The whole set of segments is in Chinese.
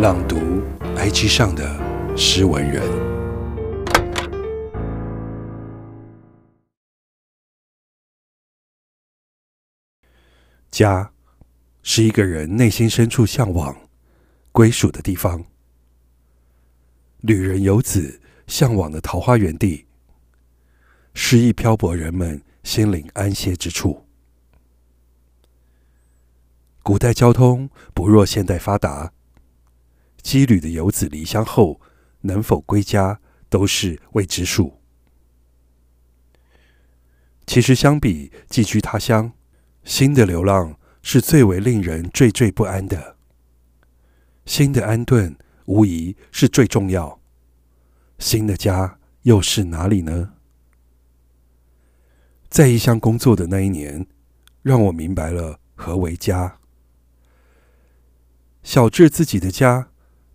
朗读 IG 上的诗文人。家是一个人内心深处向往、归属的地方。旅人游子向往的桃花源地，诗意漂泊人们心灵安歇之处。古代交通不若现代发达，羁旅的游子离乡后能否归家都是未知数。其实，相比寄居他乡，新的流浪是最为令人惴惴不安的。新的安顿无疑是最重要。新的家又是哪里呢？在异乡工作的那一年，让我明白了何为家。小至自己的家，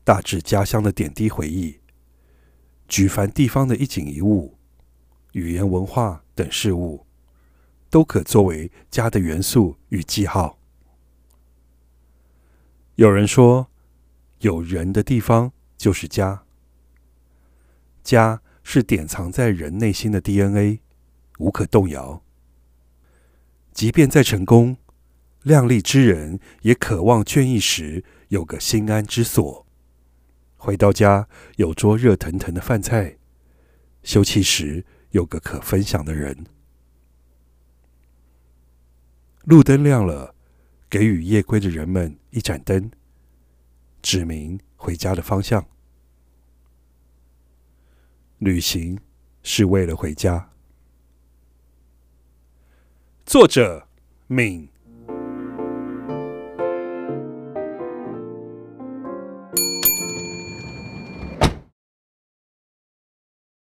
大致家乡的点滴回忆，举凡地方的一景一物、语言文化等事物，都可作为家的元素与记号。有人说，有人的地方就是家。家是典藏在人内心的 DNA，无可动摇。即便再成功，量力之人也渴望倦意时有个心安之所。回到家，有桌热腾腾的饭菜；休憩时，有个可分享的人。路灯亮了，给予夜归的人们一盏灯，指明回家的方向。旅行是为了回家。作者：敏。